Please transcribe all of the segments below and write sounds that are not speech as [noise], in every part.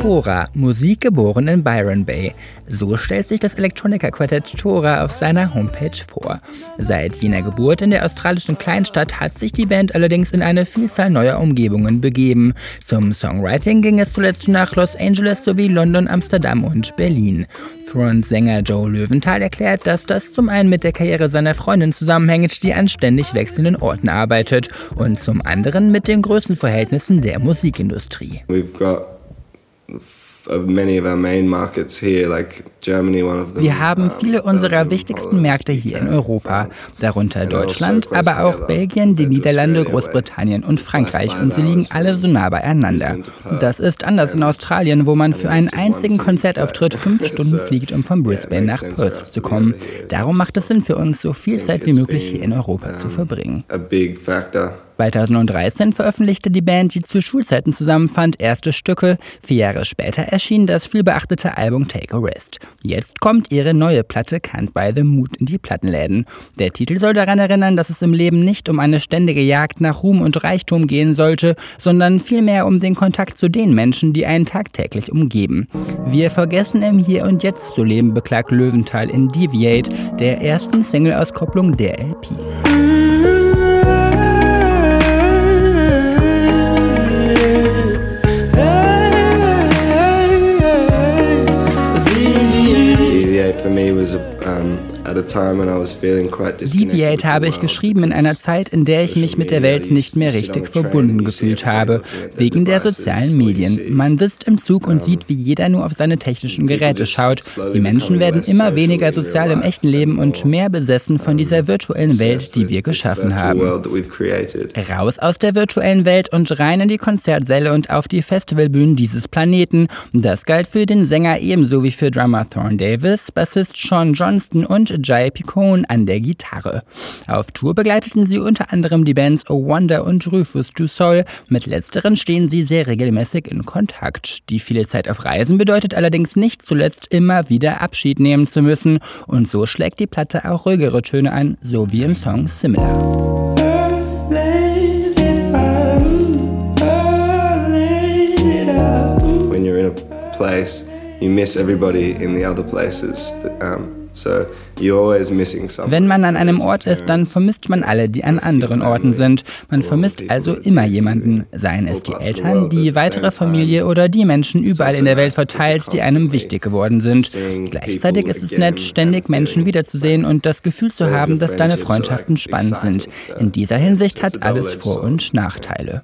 Tora, Musik geboren in Byron Bay. So stellt sich das Elektroniker-Quartett Tora auf seiner Homepage vor. Seit jener Geburt in der australischen Kleinstadt hat sich die Band allerdings in eine Vielzahl neuer Umgebungen begeben. Zum Songwriting ging es zuletzt nach Los Angeles sowie London, Amsterdam und Berlin. Front-Sänger Joe Löwenthal erklärt, dass das zum einen mit der Karriere seiner Freundin zusammenhängt, die an ständig wechselnden Orten arbeitet, und zum anderen mit den Größenverhältnissen der Musikindustrie. We've got wir haben viele unserer wichtigsten Märkte hier in Europa, darunter also Deutschland, aber auch Belgien, die Niederlande, Großbritannien und Frankreich und sie liegen alle so nah beieinander. Das ist anders in Australien, wo man für einen einzigen Konzertauftritt fünf [laughs] Stunden fliegt, um von Brisbane nach Perth zu kommen. Darum macht es Sinn für uns, so viel Zeit wie möglich hier in Europa zu verbringen. 2013 veröffentlichte die Band, die zu Schulzeiten zusammenfand, erste Stücke. Vier Jahre später erschien das vielbeachtete Album Take a Rest. Jetzt kommt ihre neue Platte Can't Buy the Mood in die Plattenläden. Der Titel soll daran erinnern, dass es im Leben nicht um eine ständige Jagd nach Ruhm und Reichtum gehen sollte, sondern vielmehr um den Kontakt zu den Menschen, die einen tagtäglich umgeben. Wir vergessen im Hier und Jetzt zu leben, beklagt Löwenthal in Deviate, der ersten Single-Auskopplung der LP. Deviate habe ich geschrieben in einer Zeit, in der ich mich mit der Welt nicht mehr richtig verbunden gefühlt habe, wegen der sozialen Medien. Man sitzt im Zug und sieht, wie jeder nur auf seine technischen Geräte schaut. Die Menschen werden immer weniger sozial im echten Leben und mehr besessen von dieser virtuellen Welt, die wir geschaffen haben. Raus aus der virtuellen Welt und rein in die Konzertsäle und auf die Festivalbühnen dieses Planeten. Das galt für den Sänger ebenso wie für Drummer Thorne Davis, Bassist Sean Johnston und Jai Picone an der Gitarre. Auf Tour begleiteten sie unter anderem die Bands Oh Wonder und Rufus Du Sol. Mit letzteren stehen sie sehr regelmäßig in Kontakt. Die viele Zeit auf Reisen bedeutet allerdings nicht zuletzt immer wieder Abschied nehmen zu müssen. Und so schlägt die Platte auch ruhigere Töne an, so wie im Song Similar. When you're in a place, you miss everybody in the other places. That, um wenn man an einem Ort ist, dann vermisst man alle, die an anderen Orten sind. Man vermisst also immer jemanden, seien es die Eltern, die weitere Familie oder die Menschen überall in der Welt verteilt, die einem wichtig geworden sind. Gleichzeitig ist es nett, ständig Menschen wiederzusehen und das Gefühl zu haben, dass deine Freundschaften spannend sind. In dieser Hinsicht hat alles Vor- und Nachteile.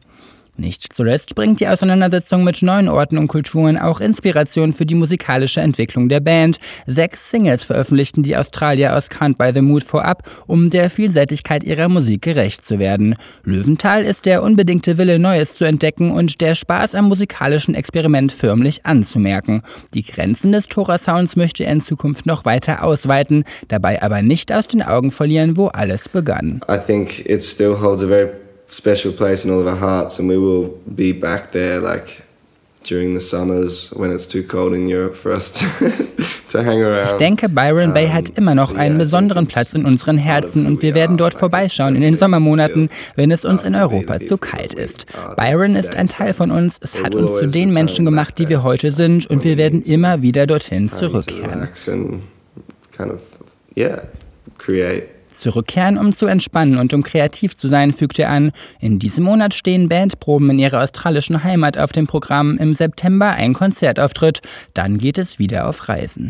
Nicht zuletzt bringt die Auseinandersetzung mit neuen Orten und Kulturen auch Inspiration für die musikalische Entwicklung der Band. Sechs Singles veröffentlichten die Australier aus Can't By The Mood vorab, um der Vielseitigkeit ihrer Musik gerecht zu werden. Löwenthal ist der unbedingte Wille, Neues zu entdecken und der Spaß am musikalischen Experiment förmlich anzumerken. Die Grenzen des Tora-Sounds möchte er in Zukunft noch weiter ausweiten, dabei aber nicht aus den Augen verlieren, wo alles begann. I think it still holds a very special place in all of our hearts, and we will be back there like during the summers when it's too cold in Europe for us to, [laughs] hang around. Ich denke, Byron Bay hat immer noch einen besonderen Platz in unseren Herzen und wir werden dort vorbeischauen in den Sommermonaten, wenn es uns in Europa zu kalt ist. Byron ist ein Teil von uns, es hat uns zu den Menschen gemacht, die wir heute sind und wir werden immer wieder dorthin zurückkehren. Zurückkehren, um zu entspannen und um kreativ zu sein, fügt er an. In diesem Monat stehen Bandproben in ihrer australischen Heimat auf dem Programm, im September ein Konzertauftritt, dann geht es wieder auf Reisen.